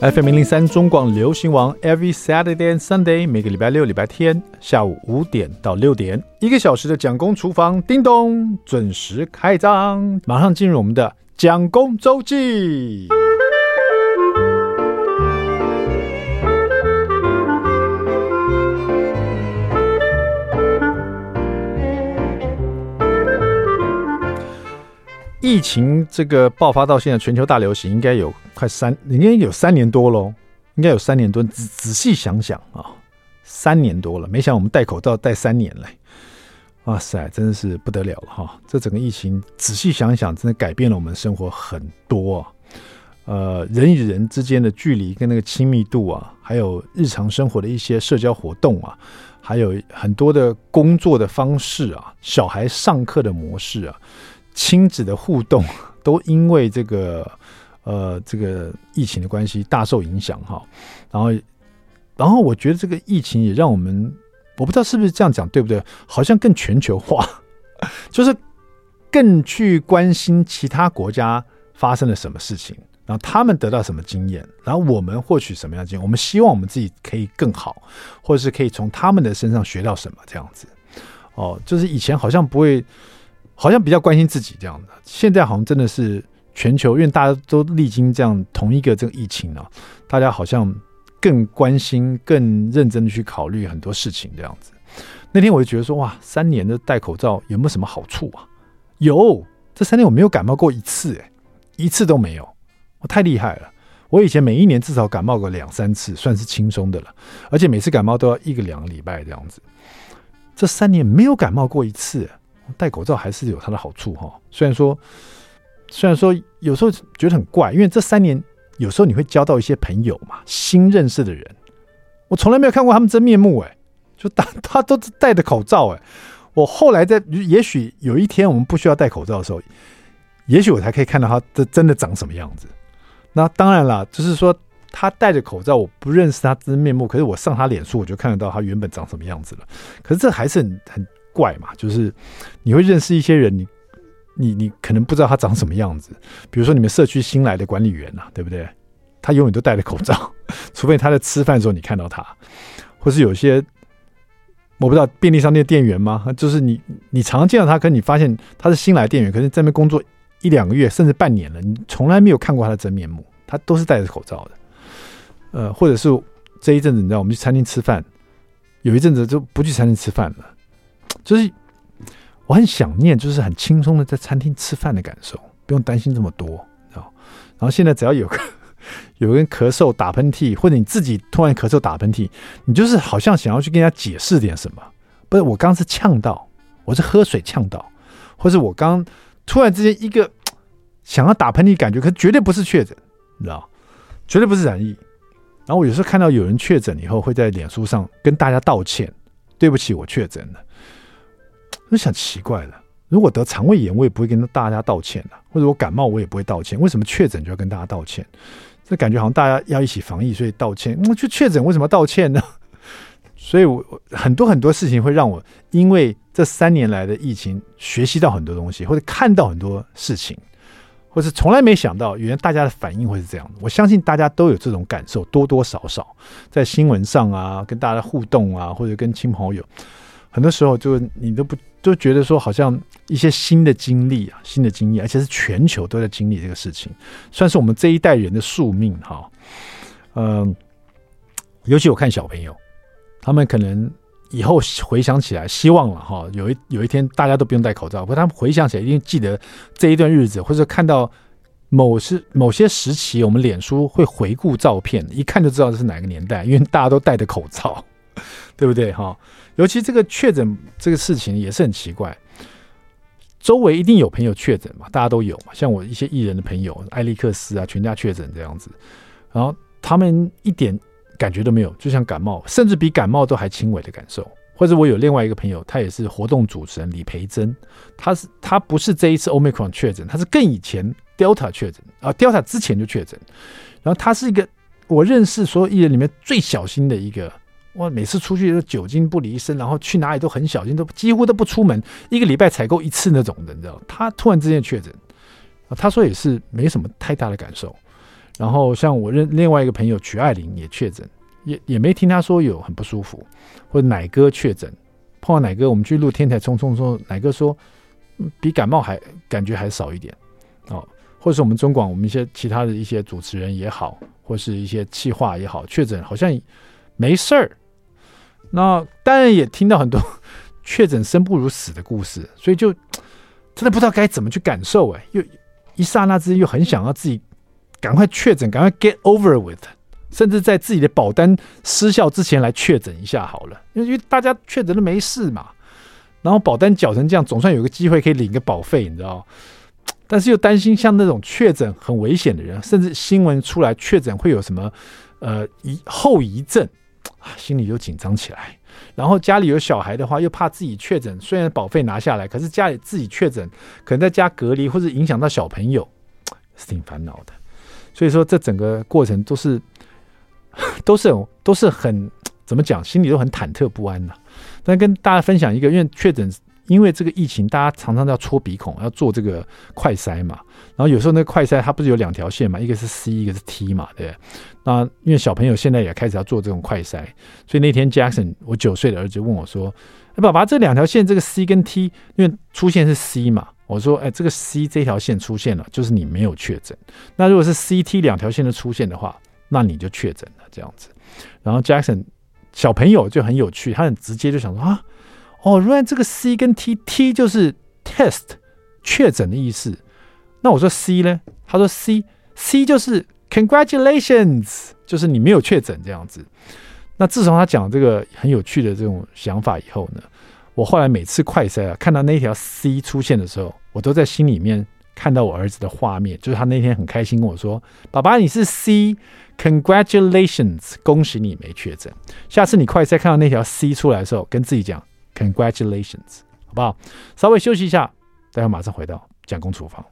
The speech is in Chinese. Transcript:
FM 零零三中广流行网，Every Saturday and Sunday，每个礼拜六、礼拜天下午五点到六点，一个小时的蒋公厨房，叮咚，准时开张。马上进入我们的蒋公周记。疫情这个爆发到现在，全球大流行应该有快三，应该有三年多喽，应该有三年多。仔仔细想想啊，三年多了，没想我们戴口罩戴三年嘞，哇塞，真的是不得了了哈！这整个疫情仔细想想，真的改变了我们生活很多啊。呃，人与人之间的距离跟那个亲密度啊，还有日常生活的一些社交活动啊，还有很多的工作的方式啊，小孩上课的模式啊。亲子的互动都因为这个呃这个疫情的关系大受影响哈，然后然后我觉得这个疫情也让我们我不知道是不是这样讲对不对，好像更全球化，就是更去关心其他国家发生了什么事情，然后他们得到什么经验，然后我们获取什么样的经验，我们希望我们自己可以更好，或者是可以从他们的身上学到什么这样子哦，就是以前好像不会。好像比较关心自己这样的，现在好像真的是全球，因为大家都历经这样同一个这个疫情啊，大家好像更关心、更认真的去考虑很多事情这样子。那天我就觉得说，哇，三年的戴口罩有没有什么好处啊？有，这三年我没有感冒过一次，一次都没有，我太厉害了。我以前每一年至少感冒个两三次，算是轻松的了，而且每次感冒都要一个两个礼拜这样子。这三年没有感冒过一次。戴口罩还是有它的好处哈，虽然说，虽然说有时候觉得很怪，因为这三年有时候你会交到一些朋友嘛，新认识的人，我从来没有看过他们真面目哎，就大 他都戴着口罩哎，我后来在也许有一天我们不需要戴口罩的时候，也许我才可以看到他这真的长什么样子。那当然了，就是说他戴着口罩，我不认识他真面目，可是我上他脸书我就看得到他原本长什么样子了。可是这还是很很。怪嘛，就是你会认识一些人，你你你可能不知道他长什么样子。比如说你们社区新来的管理员呐、对不对？他永远都戴着口罩，除非他在吃饭的时候你看到他，或是有些我不知道便利商店店员吗？就是你你常见到他，可是你发现他是新来店员，可是在那边工作一两个月甚至半年了，你从来没有看过他的真面目，他都是戴着口罩的。呃，或者是这一阵子你知道我们去餐厅吃饭，有一阵子就不去餐厅吃饭了。就是我很想念，就是很轻松的在餐厅吃饭的感受，不用担心这么多，然后现在只要有个 有人咳嗽、打喷嚏，或者你自己突然咳嗽、打喷嚏，你就是好像想要去跟人家解释点什么。不是我刚是呛到，我是喝水呛到，或者我刚突然之间一个 想要打喷嚏感觉，可绝对不是确诊，你知道，绝对不是染疫。然后我有时候看到有人确诊以后，会在脸书上跟大家道歉，对不起，我确诊了。我想奇怪了，如果得肠胃炎，我也不会跟大家道歉啊；或者我感冒，我也不会道歉。为什么确诊就要跟大家道歉？这感觉好像大家要一起防疫，所以道歉。我去确诊，为什么要道歉呢？所以我很多很多事情会让我因为这三年来的疫情学习到很多东西，或者看到很多事情，或是从来没想到原来大家的反应会是这样的。我相信大家都有这种感受，多多少少在新闻上啊，跟大家互动啊，或者跟亲朋友。很多时候，就你都不都觉得说，好像一些新的经历啊，新的经验，而且是全球都在经历这个事情，算是我们这一代人的宿命哈。嗯，尤其我看小朋友，他们可能以后回想起来，希望了哈，有一有一天大家都不用戴口罩，不过他们回想起来一定记得这一段日子，或者看到某时某些时期，我们脸书会回顾照片，一看就知道这是哪个年代，因为大家都戴着口罩，对不对哈？尤其这个确诊这个事情也是很奇怪，周围一定有朋友确诊嘛，大家都有嘛，像我一些艺人的朋友，艾利克斯啊，全家确诊这样子，然后他们一点感觉都没有，就像感冒，甚至比感冒都还轻微的感受。或者我有另外一个朋友，他也是活动主持人李培珍，他是他不是这一次 Omicron 确诊，他是更以前 Delta 确诊啊，Delta 之前就确诊，然后他是一个我认识所有艺人里面最小心的一个。我每次出去都酒精不离身，然后去哪里都很小心，都几乎都不出门，一个礼拜采购一次那种的，你知道？他突然之间确诊，他说也是没什么太大的感受，然后像我认另外一个朋友曲爱玲也确诊，也也没听他说有很不舒服，或者奶哥确诊，碰到奶哥，我们去录天台冲冲说，奶哥说比感冒还感觉还少一点哦，或者是我们中广我们一些其他的一些主持人也好，或是一些企划也好，确诊好像没事儿。那当然也听到很多 确诊生不如死的故事，所以就 真的不知道该怎么去感受哎，又一刹那之间又很想要自己赶快确诊，赶快 get over with，甚至在自己的保单失效之前来确诊一下好了，因为大家确诊都没事嘛，然后保单缴成这样，总算有个机会可以领个保费，你知道？但是又担心像那种确诊很危险的人，甚至新闻出来确诊会有什么呃遗后遗症。心里又紧张起来，然后家里有小孩的话，又怕自己确诊，虽然保费拿下来，可是家里自己确诊，可能在家隔离或者影响到小朋友，是挺烦恼的。所以说，这整个过程都是 都是都是很怎么讲，心里都很忐忑不安的。但跟大家分享一个，因为确诊。因为这个疫情，大家常常都要搓鼻孔，要做这个快筛嘛。然后有时候那个快筛它不是有两条线嘛，一个是 C，一个是 T 嘛，对。那因为小朋友现在也开始要做这种快筛，所以那天 Jackson 我九岁的儿子问我说：“，爸爸，这两条线这个 C 跟 T，因为出现是 C 嘛？”我说：“哎，这个 C 这条线出现了，就是你没有确诊。那如果是 C、T 两条线的出现的话，那你就确诊了这样子。”然后 Jackson 小朋友就很有趣，他很直接就想说啊。哦，原来这个 C 跟 T，T 就是 test 确诊的意思。那我说 C 呢？他说 C，C 就是 congratulations，就是你没有确诊这样子。那自从他讲这个很有趣的这种想法以后呢，我后来每次快筛啊，看到那条 C 出现的时候，我都在心里面看到我儿子的画面，就是他那天很开心跟我说：“爸爸，你是 C，congratulations，恭喜你没确诊。下次你快筛看到那条 C 出来的时候，跟自己讲。” Congratulations，好不好？稍微休息一下，待会马上回到蒋公厨房。